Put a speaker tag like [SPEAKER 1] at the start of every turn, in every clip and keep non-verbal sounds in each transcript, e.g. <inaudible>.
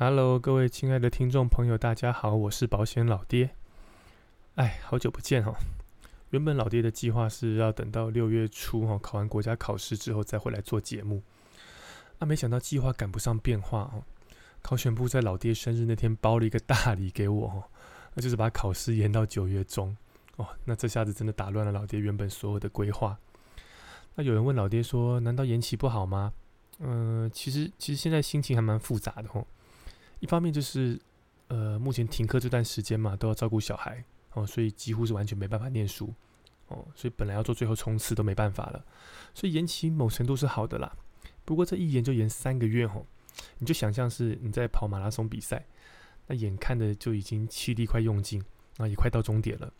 [SPEAKER 1] Hello，各位亲爱的听众朋友，大家好，我是保险老爹。哎，好久不见哦！原本老爹的计划是要等到六月初哈，考完国家考试之后再回来做节目。啊，没想到计划赶不上变化哦。考选部在老爹生日那天包了一个大礼给我哦，那就是把考试延到九月中哦。那这下子真的打乱了老爹原本所有的规划。那有人问老爹说：“难道延期不好吗？”嗯，其实其实现在心情还蛮复杂的哦。一方面就是，呃，目前停课这段时间嘛，都要照顾小孩哦，所以几乎是完全没办法念书哦，所以本来要做最后冲刺都没办法了，所以延期某程度是好的啦。不过这一延就延三个月哦，你就想象是你在跑马拉松比赛，那眼看的就已经气力快用尽，那也快到终点了，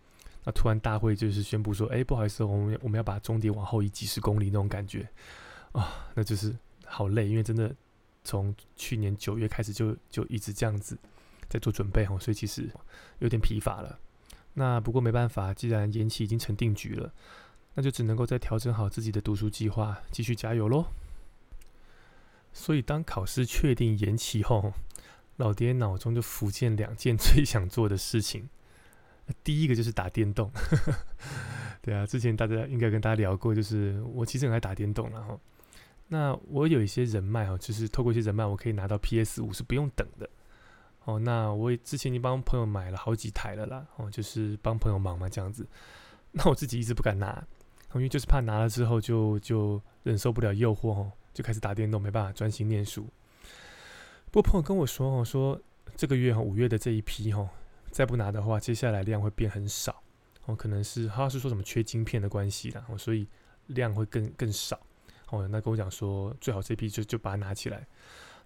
[SPEAKER 1] 那突然大会就是宣布说，哎，不好意思，我们我们要把终点往后移几十公里那种感觉啊，那就是好累，因为真的。从去年九月开始就就一直这样子在做准备哦，所以其实有点疲乏了。那不过没办法，既然延期已经成定局了，那就只能够再调整好自己的读书计划，继续加油喽。所以当考试确定延期后，老爹脑中就浮现两件 <laughs> 最想做的事情。第一个就是打电动，<laughs> 对啊，之前大家应该跟大家聊过，就是我其实很爱打电动了哈。那我有一些人脉哦，就是透过一些人脉，我可以拿到 PS 五是不用等的哦。那我也之前已经帮朋友买了好几台了啦，哦，就是帮朋友忙嘛这样子。那我自己一直不敢拿，因为就是怕拿了之后就就忍受不了诱惑哦，就开始打电动，没办法专心念书。不过朋友跟我说哦，说这个月哈五月的这一批哈，再不拿的话，接下来量会变很少哦，可能是他是说什么缺晶片的关系啦，哦，所以量会更更少。哦，那跟我讲说，最好这批就就把它拿起来。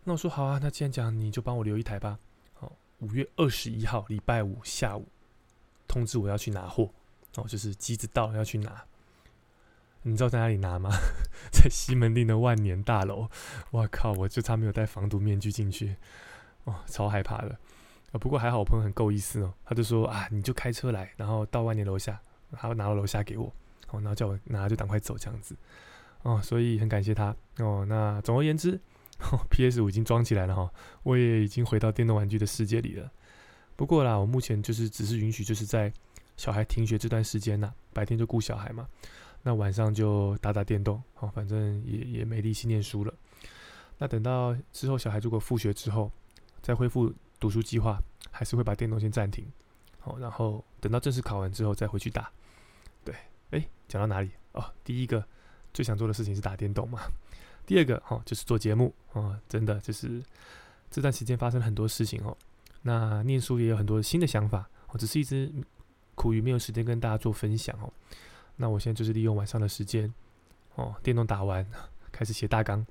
[SPEAKER 1] 那我说好啊，那既然讲，你就帮我留一台吧。好，五月二十一号礼拜五下午通知我要去拿货。哦，就是机子到了要去拿。你知道在哪里拿吗？<laughs> 在西门町的万年大楼。我靠，我就差没有戴防毒面具进去。哦，超害怕的。啊，不过还好我朋友很够意思哦，他就说啊，你就开车来，然后到万年楼下，然后拿到楼下给我。哦，然后叫我拿就赶快走这样子。哦，所以很感谢他哦。那总而言之，<laughs> P.S. 五已经装起来了哈，我也已经回到电动玩具的世界里了。不过啦，我目前就是只是允许，就是在小孩停学这段时间呐，白天就顾小孩嘛，那晚上就打打电动，哦，反正也也没力气念书了。那等到之后小孩如果复学之后，再恢复读书计划，还是会把电动先暂停，好，然后等到正式考完之后再回去打。对，哎，讲到哪里？哦，第一个。最想做的事情是打电动嘛？第二个哈就是做节目哦，真的就是这段时间发生了很多事情哦。那念书也有很多新的想法，我只是一直苦于没有时间跟大家做分享哦。那我现在就是利用晚上的时间哦，电动打完开始写大纲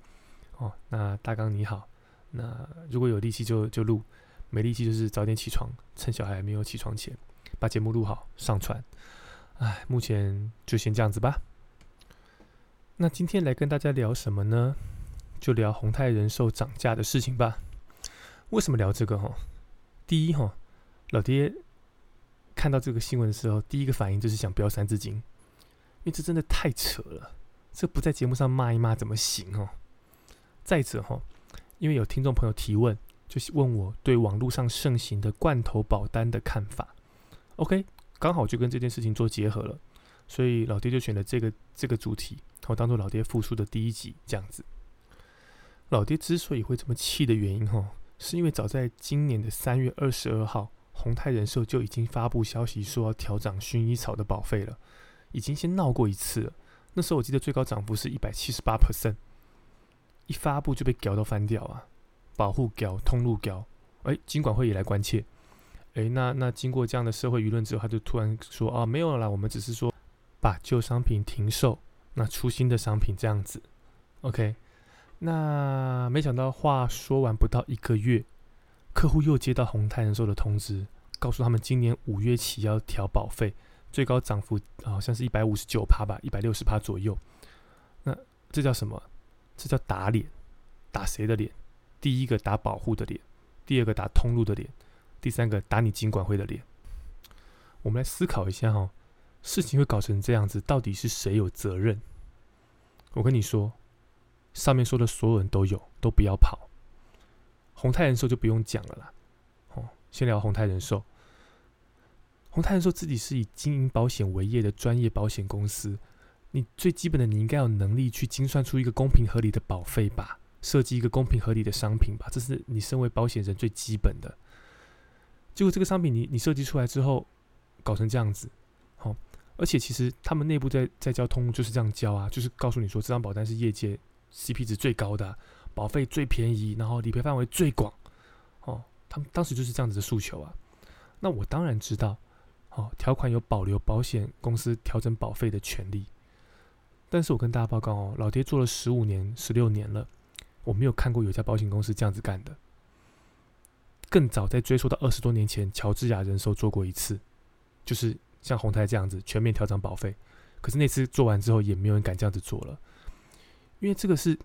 [SPEAKER 1] 哦。那大纲你好，那如果有力气就就录，没力气就是早点起床，趁小孩还没有起床前把节目录好上传。唉，目前就先这样子吧。那今天来跟大家聊什么呢？就聊宏泰人寿涨价的事情吧。为什么聊这个？哈，第一哈，老爹看到这个新闻的时候，第一个反应就是想飙三字经，因为这真的太扯了。这不在节目上骂一骂怎么行哦？再者哈，因为有听众朋友提问，就是问我对网络上盛行的罐头保单的看法。OK，刚好就跟这件事情做结合了，所以老爹就选了这个这个主题。我当做老爹复出的第一集这样子。老爹之所以会这么气的原因，哈，是因为早在今年的三月二十二号，宏泰人寿就已经发布消息说要调涨薰衣草的保费了，已经先闹过一次了。那时候我记得最高涨幅是一百七十八 percent，一发布就被搞到翻掉啊！保护搞通路搞，哎，金管会也来关切。哎，那那经过这样的社会舆论之后，他就突然说啊，没有了，我们只是说把旧商品停售。那出新的商品这样子，OK，那没想到话说完不到一个月，客户又接到宏泰人寿的通知，告诉他们今年五月起要调保费，最高涨幅好像是一百五十九趴吧，一百六十趴左右。那这叫什么？这叫打脸，打谁的脸？第一个打保护的脸，第二个打通路的脸，第三个打你金管会的脸。我们来思考一下哈。事情会搞成这样子，到底是谁有责任？我跟你说，上面说的所有人都有，都不要跑。宏泰人寿就不用讲了啦。哦，先聊宏泰人寿。宏泰人寿自己是以经营保险为业的专业保险公司，你最基本的你应该有能力去精算出一个公平合理的保费吧，设计一个公平合理的商品吧，这是你身为保险人最基本的。结果这个商品你你设计出来之后，搞成这样子，而且其实他们内部在在交通就是这样交啊，就是告诉你说这张保单是业界 CP 值最高的，保费最便宜，然后理赔范围最广，哦，他们当时就是这样子的诉求啊。那我当然知道。哦，条款有保留保险公司调整保费的权利，但是我跟大家报告哦，老爹做了十五年、十六年了，我没有看过有家保险公司这样子干的。更早在追溯到二十多年前，乔治亚人寿做过一次，就是像宏泰这样子全面调整保费，可是那次做完之后，也没有人敢这样子做了，因为这个是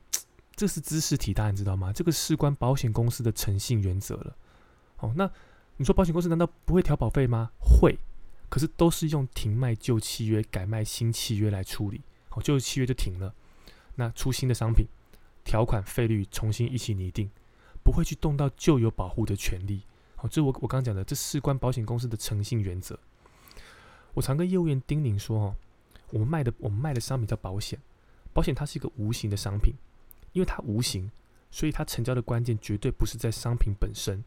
[SPEAKER 1] 这是知识体大，你知道吗？这个事关保险公司的诚信原则了。哦，那你说保险公司难道不会调保费吗？会。可是都是用停卖旧契约、改卖新契约来处理，好，旧契约就停了，那出新的商品，条款费率重新一起拟定，不会去动到旧有保护的权利，好，这我我刚刚讲的，这事关保险公司的诚信原则。我常跟业务员叮咛说，哦，我们卖的我们卖的商品叫保险，保险它是一个无形的商品，因为它无形，所以它成交的关键绝对不是在商品本身，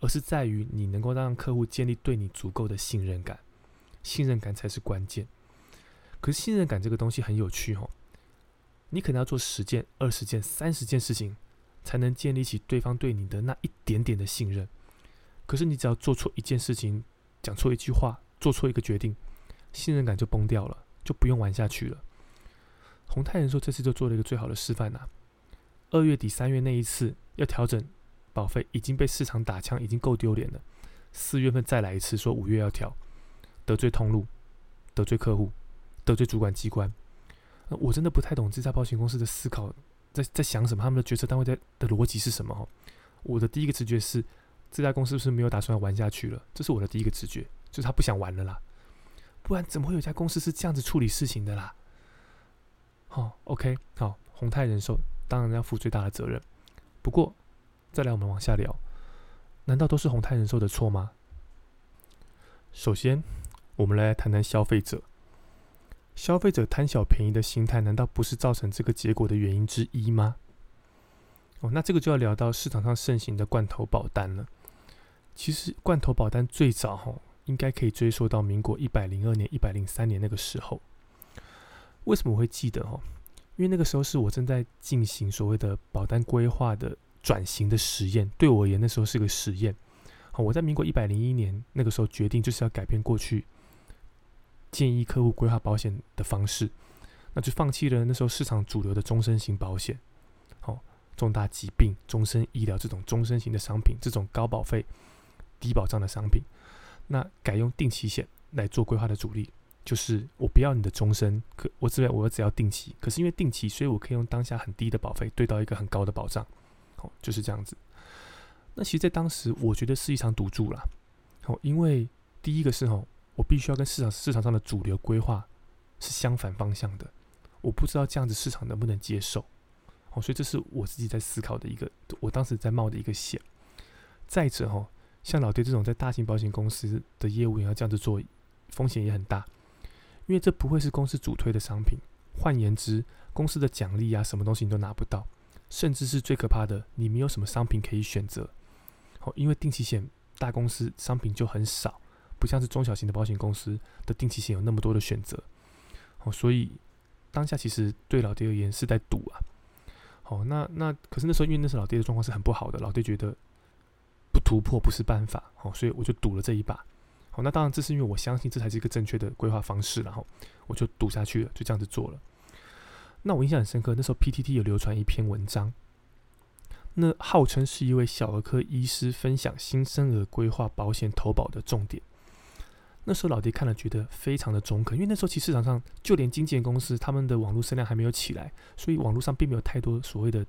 [SPEAKER 1] 而是在于你能够让客户建立对你足够的信任感。信任感才是关键，可是信任感这个东西很有趣哦，你可能要做十件、二十件、三十件事情，才能建立起对方对你的那一点点的信任。可是你只要做错一件事情，讲错一句话，做错一个决定，信任感就崩掉了，就不用玩下去了。宏泰人说这次就做了一个最好的示范呐，二月底三月那一次要调整保费，已经被市场打枪，已经够丢脸了。四月份再来一次，说五月要调。得罪通路，得罪客户，得罪主管机关，我真的不太懂这家保险公司的思考在在想什么，他们的决策单位在的逻辑是什么？我的第一个直觉是，这家公司是不是没有打算玩下去了？这是我的第一个直觉，就是他不想玩了啦。不然怎么会有一家公司是这样子处理事情的啦？好，OK，好，宏泰人寿当然要负最大的责任。不过，再来我们往下聊，难道都是宏泰人寿的错吗？首先。我们来谈谈消费者。消费者贪小便宜的心态，难道不是造成这个结果的原因之一吗？哦，那这个就要聊到市场上盛行的罐头保单了。其实罐头保单最早哈，应该可以追溯到民国一百零二年、一百零三年那个时候。为什么我会记得哦？因为那个时候是我正在进行所谓的保单规划的转型的实验，对我而言那时候是个实验。好，我在民国一百零一年那个时候决定就是要改变过去。建议客户规划保险的方式，那就放弃了那时候市场主流的终身型保险，好，重大疾病、终身医疗这种终身型的商品，这种高保费、低保障的商品，那改用定期险来做规划的主力，就是我不要你的终身，可我只要我只要定期，可是因为定期，所以我可以用当下很低的保费兑到一个很高的保障，好，就是这样子。那其实，在当时，我觉得是一场赌注啦，好，因为第一个是吼。我必须要跟市场市场上的主流规划是相反方向的，我不知道这样子市场能不能接受，哦，所以这是我自己在思考的一个，我当时在冒的一个险。再者，哈，像老爹这种在大型保险公司的业务员要这样子做，风险也很大，因为这不会是公司主推的商品。换言之，公司的奖励啊，什么东西你都拿不到，甚至是最可怕的，你没有什么商品可以选择。哦，因为定期险大公司商品就很少。不像是中小型的保险公司的定期险有那么多的选择，哦，所以当下其实对老爹而言是在赌啊，好，那那可是那时候因为那时候老爹的状况是很不好的，老爹觉得突破不是办法，好，所以我就赌了这一把，好，那当然这是因为我相信这才是一个正确的规划方式，然后我就赌下去了，就这样子做了。那我印象很深刻，那时候 PTT 有流传一篇文章，那号称是一位小儿科医师分享新生儿规划保险投保的重点。那时候老爹看了觉得非常的中肯，因为那时候其实市场上就连经纪人公司他们的网络声量还没有起来，所以网络上并没有太多所谓的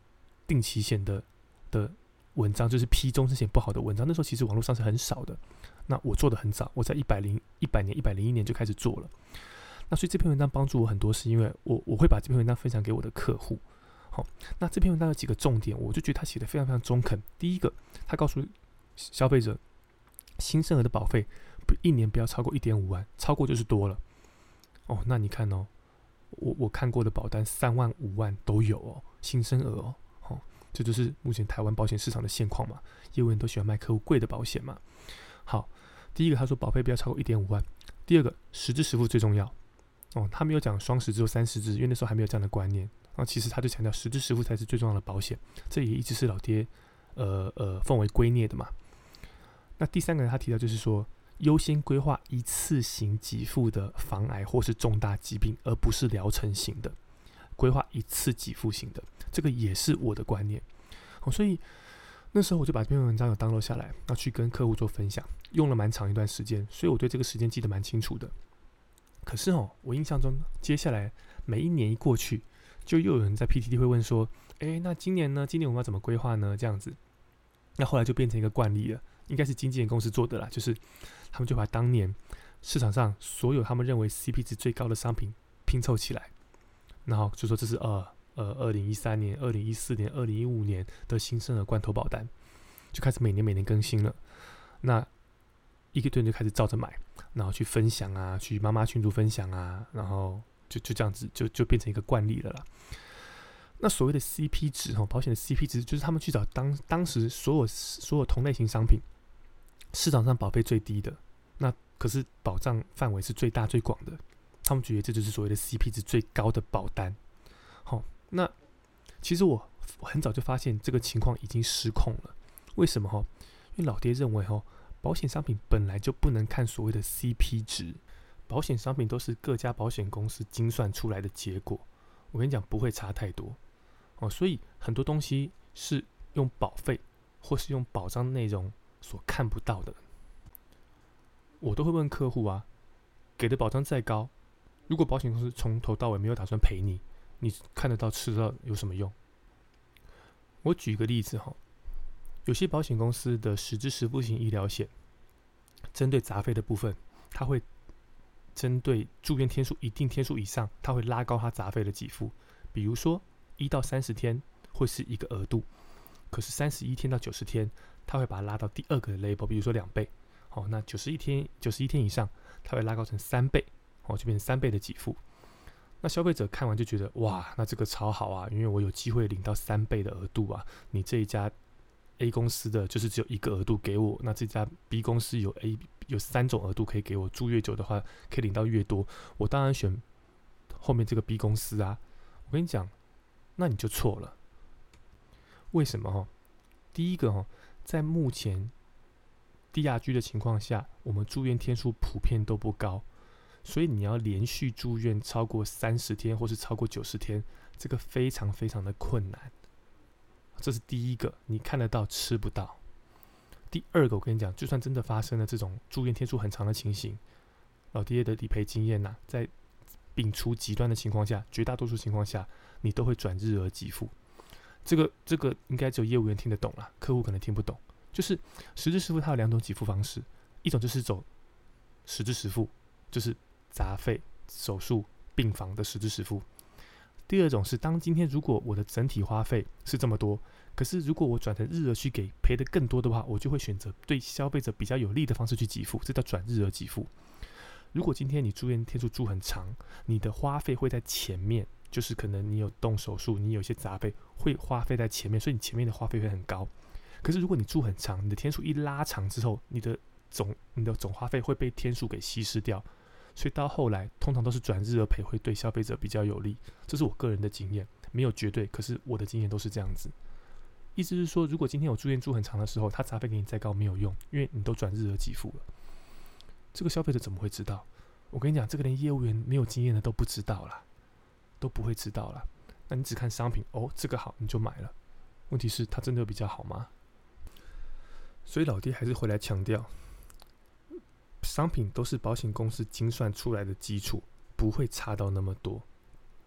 [SPEAKER 1] 定期险的的文章，就是批终身险不好的文章。那时候其实网络上是很少的。那我做的很早，我在一百零一百年一百零一年就开始做了。那所以这篇文章帮助我很多，是因为我我会把这篇文章分享给我的客户，好，那这篇文章有几个重点，我就觉得他写的非常非常中肯。第一个，他告诉消费者，新生儿的保费不一年不要超过一点五万，超过就是多了。哦，那你看哦，我我看过的保单三万五万都有哦，新生儿，哦，这就是目前台湾保险市场的现况嘛。业务员都喜欢卖客户贵的保险嘛。好，第一个他说保费不要超过一点五万，第二个实支实付最重要。哦，他没有讲双十支或三十支，因为那时候还没有这样的观念。然后其实他就强调实支实付才是最重要的保险，这也一直是老爹呃呃奉为圭臬的嘛。那第三个他提到就是说，优先规划一次性给付的防癌或是重大疾病，而不是疗程型的规划一次给付型的，这个也是我的观念。哦，所以那时候我就把这篇文章有 download 下来，要去跟客户做分享，用了蛮长一段时间，所以我对这个时间记得蛮清楚的。可是哦，我印象中，接下来每一年一过去，就又有人在 PTT 会问说：“诶，那今年呢？今年我们要怎么规划呢？”这样子，那后来就变成一个惯例了，应该是经纪人公司做的啦，就是他们就把当年市场上所有他们认为 CP 值最高的商品拼凑起来，然后就说这是呃呃二零一三年、二零一四年、二零一五年的新生儿罐头保单，就开始每年每年更新了。那一个队就开始照着买。然后去分享啊，去妈妈群组分享啊，然后就就这样子，就就变成一个惯例了啦。那所谓的 CP 值哈，保险的 CP 值就是他们去找当当时所有所有同类型商品市场上保费最低的，那可是保障范围是最大最广的，他们觉得这就是所谓的 CP 值最高的保单。好，那其实我很早就发现这个情况已经失控了。为什么哈？因为老爹认为哈。保险商品本来就不能看所谓的 CP 值，保险商品都是各家保险公司精算出来的结果。我跟你讲，不会差太多哦。所以很多东西是用保费或是用保障内容所看不到的。我都会问客户啊，给的保障再高，如果保险公司从头到尾没有打算赔你，你看得到吃到有什么用？我举一个例子哈。有些保险公司的实质实付型医疗险，针对杂费的部分，它会针对住院天数一定天数以上，它会拉高它杂费的给付。比如说一到三十天会是一个额度，可是三十一天到九十天，它会把它拉到第二个 label，比如说两倍。好，那九十一天九十一天以上，它会拉高成三倍，哦，就变成三倍的给付。那消费者看完就觉得哇，那这个超好啊，因为我有机会领到三倍的额度啊，你这一家。A 公司的就是只有一个额度给我，那这家 B 公司有 A 有三种额度可以给我，住越久的话可以领到越多，我当然选后面这个 B 公司啊。我跟你讲，那你就错了。为什么哈？第一个哈，在目前低压居的情况下，我们住院天数普遍都不高，所以你要连续住院超过三十天或是超过九十天，这个非常非常的困难。这是第一个，你看得到吃不到。第二个，我跟你讲，就算真的发生了这种住院天数很长的情形，老爹的理赔经验呐，在摒除极端的情况下，绝大多数情况下，你都会转日额给付。这个这个应该只有业务员听得懂了，客户可能听不懂。就是实支实付，它有两种给付方式，一种就是走实质实付，就是杂费、手术、病房的实支实付。第二种是，当今天如果我的整体花费是这么多，可是如果我转成日额去给赔的更多的话，我就会选择对消费者比较有利的方式去给付，这叫转日额给付。如果今天你住院天数住很长，你的花费会在前面，就是可能你有动手术，你有些杂费会花费在前面，所以你前面的花费会很高。可是如果你住很长，你的天数一拉长之后，你的总你的总花费会被天数给稀释掉。所以到后来，通常都是转日而赔会对消费者比较有利，这是我个人的经验，没有绝对，可是我的经验都是这样子。意思是说，如果今天我住院住很长的时候，他杂费给你再高没有用，因为你都转日而给付了。这个消费者怎么会知道？我跟你讲，这个连业务员没有经验的都不知道啦，都不会知道啦。那你只看商品，哦，这个好你就买了，问题是它真的比较好吗？所以老爹还是回来强调。商品都是保险公司精算出来的基础，不会差到那么多。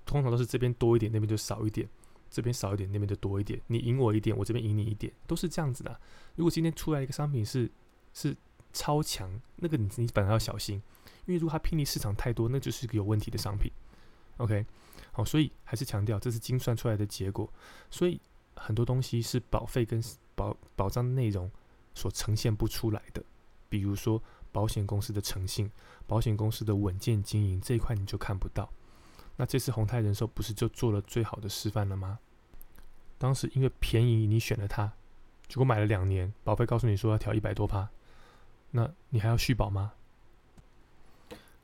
[SPEAKER 1] 通常都是这边多一点，那边就少一点；这边少一点，那边就多一点。你赢我一点，我这边赢你一点，都是这样子的。如果今天出来一个商品是是超强，那个你你反而要小心，因为如果它偏离市场太多，那就是一个有问题的商品。OK，好，所以还是强调这是精算出来的结果，所以很多东西是保费跟保保障内容所呈现不出来的，比如说保险公司的诚信、保险公司的稳健经营这一块你就看不到。那这次宏泰人寿不是就做了最好的示范了吗？当时因为便宜你选了它，结果买了两年，保费告诉你说要调一百多趴，那你还要续保吗？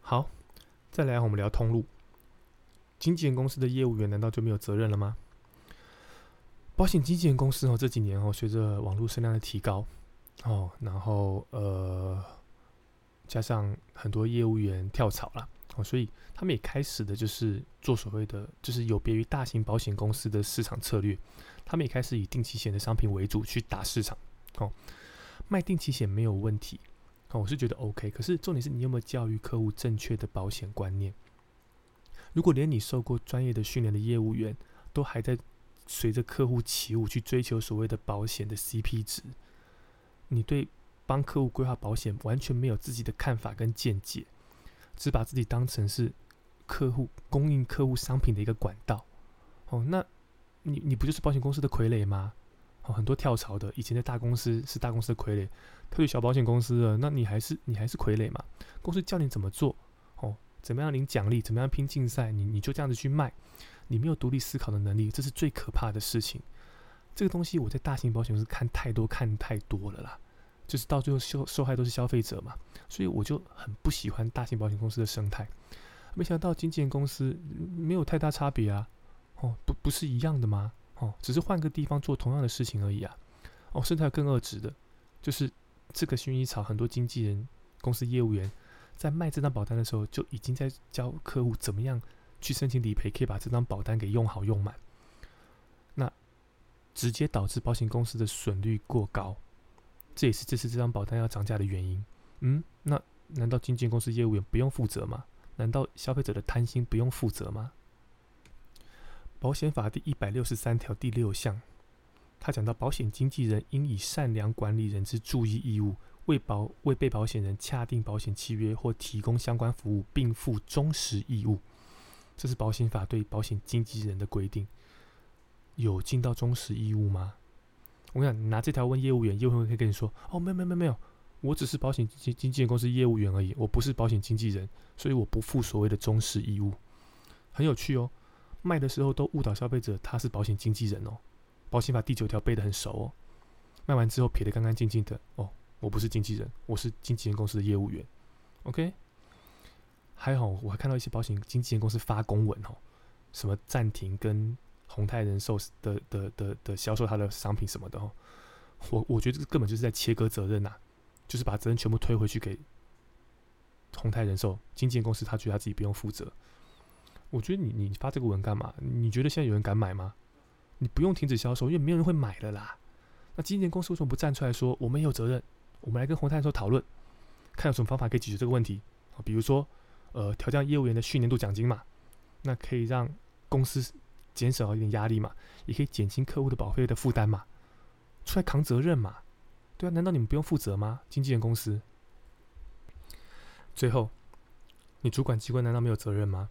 [SPEAKER 1] 好，再来我们聊通路。经纪人公司的业务员难道就没有责任了吗？保险经纪人公司哦，这几年哦，随着网络声量的提高哦，然后呃，加上很多业务员跳槽了哦，所以他们也开始的就是做所谓的，就是有别于大型保险公司的市场策略，他们也开始以定期险的商品为主去打市场。哦，卖定期险没有问题。哦，我是觉得 OK，可是重点是你有没有教育客户正确的保险观念？如果连你受过专业的训练的业务员都还在随着客户起舞去追求所谓的保险的 CP 值，你对帮客户规划保险完全没有自己的看法跟见解，只把自己当成是客户供应客户商品的一个管道，哦，那你你不就是保险公司的傀儡吗？哦，很多跳槽的以前在大公司是大公司的傀儡，特别小保险公司的，那你还是你还是傀儡嘛？公司叫你怎么做？哦怎么样领奖励？怎么样拼竞赛？你你就这样子去卖，你没有独立思考的能力，这是最可怕的事情。这个东西我在大型保险公司看太多看太多了啦，就是到最后受受害都是消费者嘛，所以我就很不喜欢大型保险公司的生态。没想到经纪人公司没有太大差别啊，哦，不不是一样的吗？哦，只是换个地方做同样的事情而已啊。哦，甚至还更恶质的，就是这个薰衣草很多经纪人公司业务员。在卖这张保单的时候，就已经在教客户怎么样去申请理赔，可以把这张保单给用好用满。那直接导致保险公司的损率过高，这也是这次这张保单要涨价的原因。嗯，那难道经纪公司业务员不用负责吗？难道消费者的贪心不用负责吗？保险法第一百六十三条第六项，他讲到保险经纪人应以善良管理人之注意义务。为保为被保险人洽定保险契约或提供相关服务，并负忠实义务，这是保险法对保险经纪人的规定。有尽到忠实义务吗？我想拿这条问业务员，业务员可以跟你说：“哦，没有没有没有，我只是保险经经纪公司业务员而已，我不是保险经纪人，所以我不负所谓的忠实义务。”很有趣哦，卖的时候都误导消费者他是保险经纪人哦。保险法第九条背得很熟哦，卖完之后撇得干干净净的哦。我不是经纪人，我是经纪人公司的业务员。OK，还好我还看到一些保险经纪人公司发公文哦，什么暂停跟宏泰人寿的的的的销售他的商品什么的哦。我我觉得这根本就是在切割责任呐，就是把责任全部推回去给宏泰人寿经纪公司，他觉得他自己不用负责。我觉得你你发这个文干嘛？你觉得现在有人敢买吗？你不用停止销售，因为没有人会买了啦。那经纪公司为什么不站出来说我们也有责任？我们来跟宏泰人寿讨论，看有什么方法可以解决这个问题啊？比如说，呃，调降业务员的训练度奖金嘛，那可以让公司减少一点压力嘛，也可以减轻客户的保费的负担嘛，出来扛责任嘛，对啊？难道你们不用负责吗？经纪人公司？最后，你主管机关难道没有责任吗？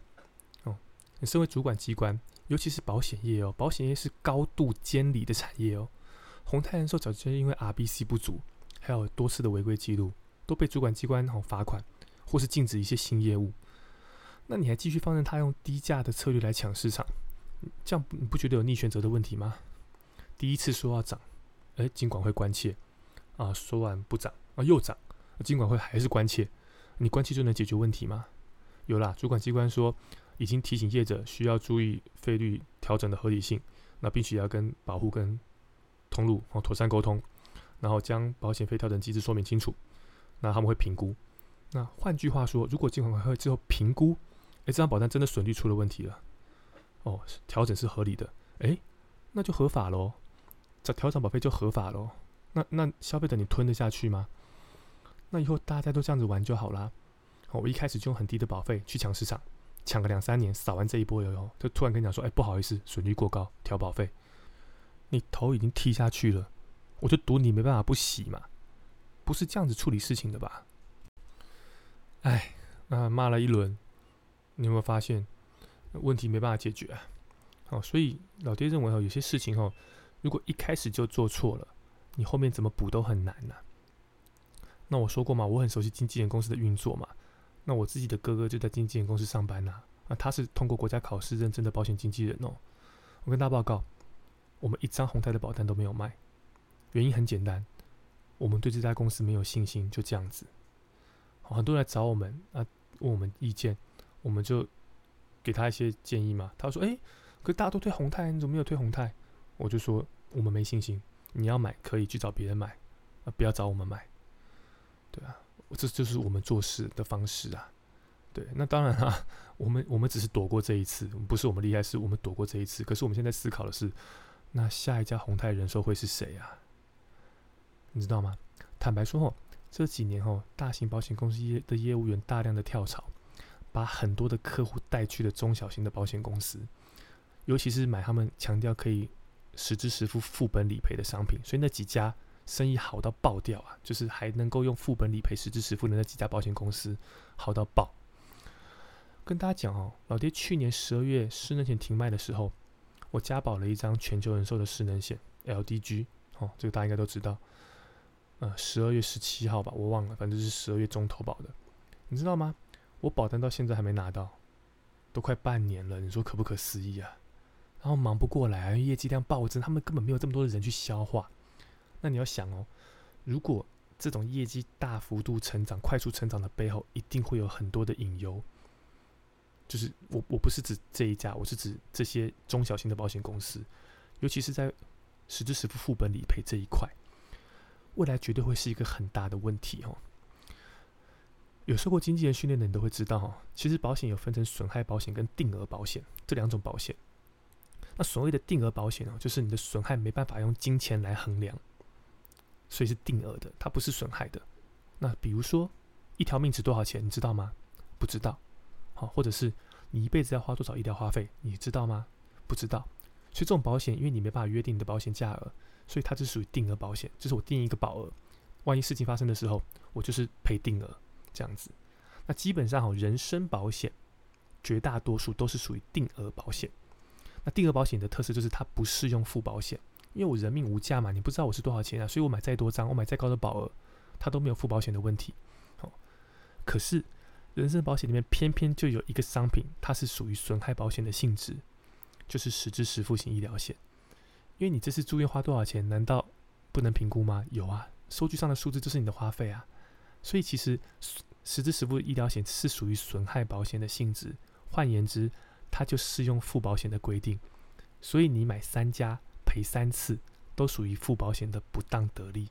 [SPEAKER 1] 哦，你身为主管机关，尤其是保险业哦，保险业是高度监理的产业哦，宏泰人寿早就因为 R B C 不足。还有多次的违规记录，都被主管机关好罚款，或是禁止一些新业务。那你还继续放任他用低价的策略来抢市场，这样你不觉得有逆选择的问题吗？第一次说要涨，哎，尽管会关切啊，说完不涨啊又涨，尽管会还是关切，你关切就能解决问题吗？有啦，主管机关说已经提醒业者需要注意费率调整的合理性，那并且要跟保护跟通路哦妥善沟通。然后将保险费调整机制说明清楚，那他们会评估。那换句话说，如果监管会之后评估，哎，这张保单真的损率出了问题了，哦，调整是合理的，哎，那就合法喽，这调整保费就合法喽。那那消费者你吞得下去吗？那以后大家都这样子玩就好啦。我一开始就用很低的保费去抢市场，抢个两三年，扫完这一波以后，就突然跟你讲说，哎，不好意思，损率过高，调保费，你头已经踢下去了。我就赌你没办法不洗嘛，不是这样子处理事情的吧？哎，那骂了一轮，你有没有发现，问题没办法解决啊。哦，所以老爹认为哦，有些事情哦，如果一开始就做错了，你后面怎么补都很难呐。那我说过嘛，我很熟悉经纪人公司的运作嘛。那我自己的哥哥就在经纪人公司上班呐，啊，他是通过国家考试认证的保险经纪人哦。我跟大家报告，我们一张红泰的保单都没有卖，原因很简单，我们对这家公司没有信心，就这样子。很多人来找我们啊，问我们意见，我们就给他一些建议嘛。他说：“哎，可大家都推红泰，你怎么没有推红泰？”我就说：“我们没信心，你要买可以去找别人买，啊，不要找我们买。”对啊，这就是我们做事的方式啊。对，那当然啊，<laughs> 我们我们只是躲过这一次，不是我们厉害，是我们躲过这一次。可是我们现在思考的是，那下一家红泰人寿会是谁啊？你知道吗？坦白说哦。这几年哦，大型保险公司业的业务员大量的跳槽，把很多的客户带去了中小型的保险公司，尤其是买他们强调可以实支实付副本理赔的商品，所以那几家生意好到爆掉啊！就是还能够用副本理赔实支实付的那几家保险公司好到爆。跟大家讲哦，老爹去年十二月失能险停卖的时候，我加保了一张全球人寿的失能险 LDG，哦，这个大家应该都知道。呃，十二月十七号吧，我忘了，反正是十二月中投保的。你知道吗？我保单到现在还没拿到，都快半年了。你说可不可思议啊？然后忙不过来，业绩量暴增，他们根本没有这么多的人去消化。那你要想哦，如果这种业绩大幅度成长、快速成长的背后，一定会有很多的隐忧。就是我我不是指这一家，我是指这些中小型的保险公司，尤其是在实支实付副本理赔这一块。未来绝对会是一个很大的问题哦。有受过经纪人训练的，你都会知道哈。其实保险有分成损害保险跟定额保险这两种保险。那所谓的定额保险哦，就是你的损害没办法用金钱来衡量，所以是定额的，它不是损害的。那比如说一条命值多少钱，你知道吗？不知道。好，或者是你一辈子要花多少医疗花费，你知道吗？不知道。所以这种保险，因为你没办法约定你的保险价额。所以它是属于定额保险，就是我定一个保额，万一事情发生的时候，我就是赔定额这样子。那基本上哈，人身保险绝大多数都是属于定额保险。那定额保险的特色就是它不适用付保险，因为我人命无价嘛，你不知道我是多少钱啊，所以我买再多张，我买再高的保额，它都没有付保险的问题。哦，可是人身保险里面偏偏就有一个商品，它是属于损害保险的性质，就是实质实付型医疗险。因为你这次住院花多少钱？难道不能评估吗？有啊，收据上的数字就是你的花费啊。所以其实实支实付医疗险是属于损害保险的性质，换言之，它就适用附保险的规定。所以你买三家赔三次，都属于附保险的不当得利。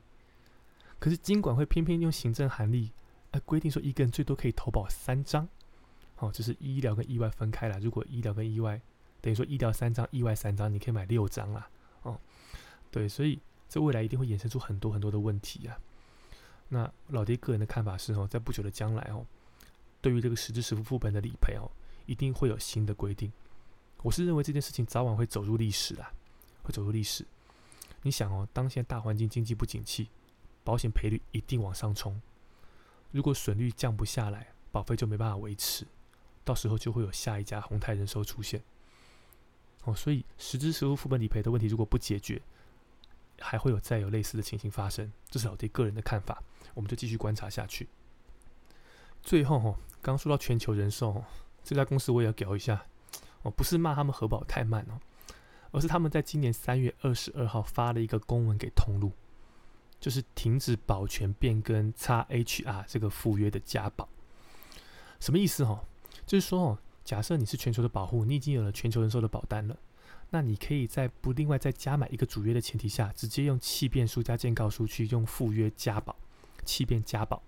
[SPEAKER 1] 可是金管会偏偏用行政函例，呃，规定说一个人最多可以投保三张。哦，就是医疗跟意外分开了。如果医疗跟意外等于说医疗三张，意外三张，你可以买六张啦。哦，对，所以这未来一定会衍生出很多很多的问题啊。那老爹个人的看法是哦，在不久的将来哦，对于这个实支实付副本的理赔哦，一定会有新的规定。我是认为这件事情早晚会走入历史的，会走入历史。你想哦，当前大环境经济不景气，保险赔率一定往上冲。如果损率降不下来，保费就没办法维持，到时候就会有下一家宏泰人寿出现。哦，所以实支实付副本理赔的问题如果不解决，还会有再有类似的情形发生。这是老爹个人的看法，我们就继续观察下去。最后哈，刚说到全球人寿这家公司，我也要聊一下。哦，不是骂他们核保太慢哦，而是他们在今年三月二十二号发了一个公文给通路，就是停止保全变更 XHR 这个赴约的加保。什么意思哈？就是说哦。假设你是全球的保护，你已经有了全球人寿的保单了，那你可以在不另外再加买一个主约的前提下，直接用契变书加建告书去用附约加保，契变加保。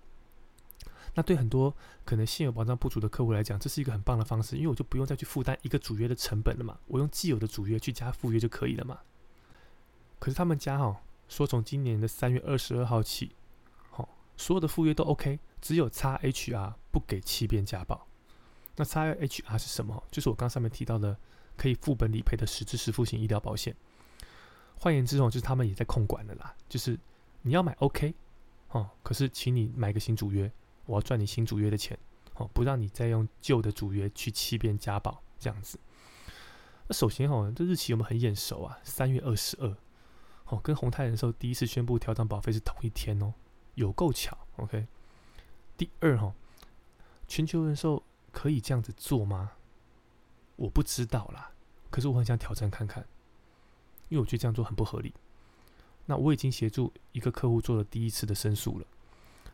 [SPEAKER 1] 那对很多可能现有保障不足的客户来讲，这是一个很棒的方式，因为我就不用再去负担一个主约的成本了嘛，我用既有的主约去加附约就可以了嘛。可是他们家哈说从今年的三月二十二号起，好，所有的附约都 OK，只有 XHR 不给契变加保。那 XHR 是什么？就是我刚上面提到的可以副本理赔的实质实付型医疗保险。换言之哦，就是他们也在控管的啦。就是你要买 OK 哦，可是请你买个新主约，我要赚你新主约的钱哦，不让你再用旧的主约去欺骗加保这样子。那首先哈，这日期我们很眼熟啊，三月二十二，哦，跟宏泰人寿第一次宣布调整保费是同一天哦，有够巧，OK。第二哈，全球人寿可以这样子做吗？我不知道啦，可是我很想挑战看看，因为我觉得这样做很不合理。那我已经协助一个客户做了第一次的申诉了，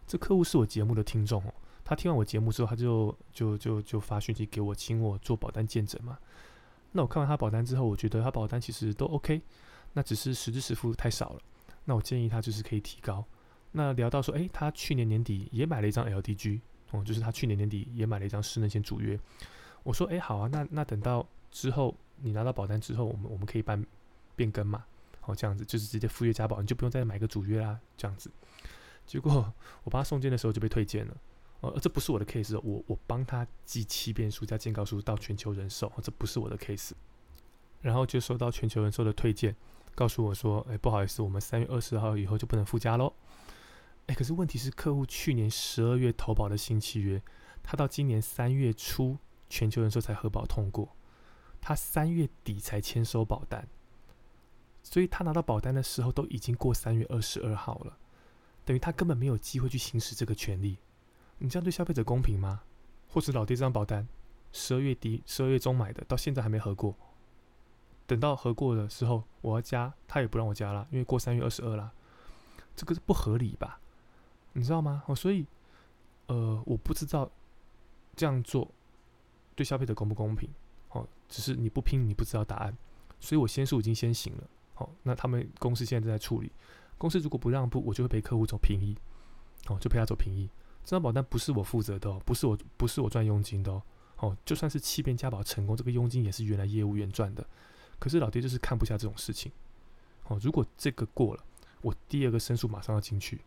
[SPEAKER 1] 这客户是我节目的听众哦。他听完我节目之后，他就就就就发讯息给我，请我做保单见证嘛。那我看完他保单之后，我觉得他保单其实都 OK，那只是实支实付太少了。那我建议他就是可以提高。那聊到说，诶，他去年年底也买了一张 LDG 哦，就是他去年年底也买了一张失能险主约。我说，诶，好啊，那那等到之后你拿到保单之后，我们我们可以办变更嘛？哦，这样子就是直接赴约加保，你就不用再买个主约啦。这样子，结果我帮他送件的时候就被退件了。呃，这不是我的 case，我我帮他寄七遍书加建告书到全球人寿，这不是我的 case。然后就收到全球人寿的推荐，告诉我说，哎，不好意思，我们三月二十号以后就不能附加喽。哎，可是问题是，客户去年十二月投保的新契约，他到今年三月初全球人寿才核保通过，他三月底才签收保单，所以他拿到保单的时候都已经过三月二十二号了，等于他根本没有机会去行使这个权利。你这样对消费者公平吗？或者老爹这张保单十二月底、十二月中买的，到现在还没核过。等到核过的时候，我要加，他也不让我加了，因为过三月二十二了。这个是不合理吧？你知道吗？哦，所以，呃，我不知道这样做对消费者公不公平。哦，只是你不拼，你不知道答案。所以我先数已经先行了。好，那他们公司现在正在处理。公司如果不让步，我就会陪客户走平移。哦，就陪他走平移。这张保单不是我负责的，哦不是我不是我赚佣金的哦。就算是七遍加保成功，这个佣金也是原来业务员赚的。可是老爹就是看不下这种事情。哦，如果这个过了，我第二个申诉马上要进去。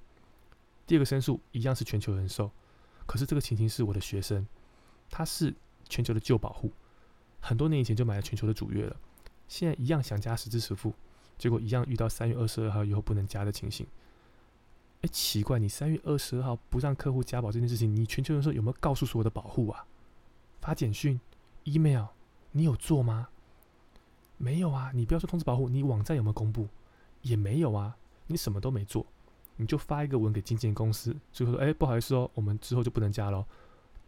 [SPEAKER 1] 第二个申诉一样是全球人寿，可是这个情形是我的学生，他是全球的旧保护，很多年以前就买了全球的主约了，现在一样想加实支十付，结果一样遇到三月二十二号以后不能加的情形。哎，奇怪，你三月二十二号不让客户加保这件事情，你全球人寿有没有告诉所有的保护啊？发简讯、email，你有做吗？没有啊，你不要说通知保护，你网站有没有公布？也没有啊，你什么都没做，你就发一个文给经纪公司，最后说，哎，不好意思哦，我们之后就不能加了，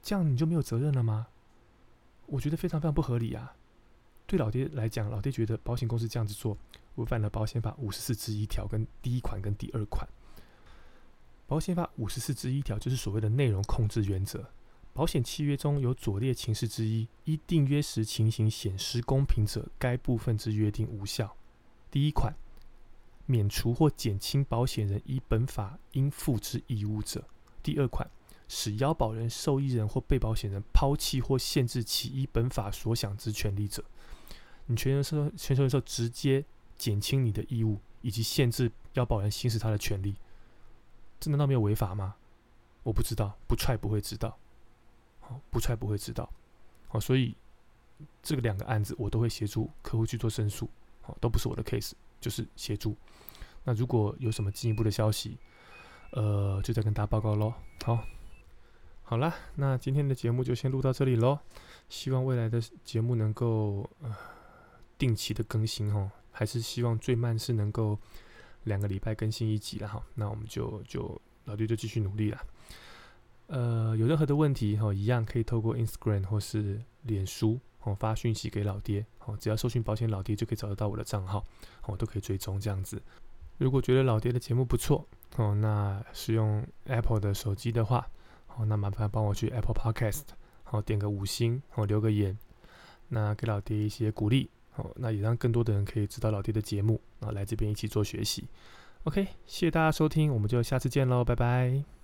[SPEAKER 1] 这样你就没有责任了吗？我觉得非常非常不合理啊！对老爹来讲，老爹觉得保险公司这样子做违反了保险法五十四之一条跟第一款跟第二款。保险法五十四之一条就是所谓的内容控制原则。保险契约中有左列情事之一，依订约时情形显失公平者，该部分之约定无效。第一款，免除或减轻保险人依本法应负之义务者；第二款，使要保人、受益人或被保险人抛弃或限制其依本法所享之权利者。你全人寿全权人寿直接减轻你的义务，以及限制要保人行使他的权利。这难道没有违法吗？我不知道，不踹不会知道。好，不踹不会知道。好，所以这个两个案子我都会协助客户去做申诉。好，都不是我的 case，就是协助。那如果有什么进一步的消息，呃，就再跟大家报告喽。好，好啦，那今天的节目就先录到这里喽。希望未来的节目能够呃定期的更新哦，还是希望最慢是能够。两个礼拜更新一集了哈，那我们就就老弟就继续努力了。呃，有任何的问题哈，一样可以透过 Instagram 或是脸书哦发讯息给老爹哦，只要搜寻保险老爹就可以找得到我的账号哦，都可以追踪这样子。如果觉得老爹的节目不错哦，那使用 Apple 的手机的话好，那麻烦帮我去 Apple Podcast 好点个五星好，留个言，那给老爹一些鼓励。好，那也让更多的人可以知道老爹的节目，然后来这边一起做学习。OK，谢谢大家收听，我们就下次见喽，拜拜。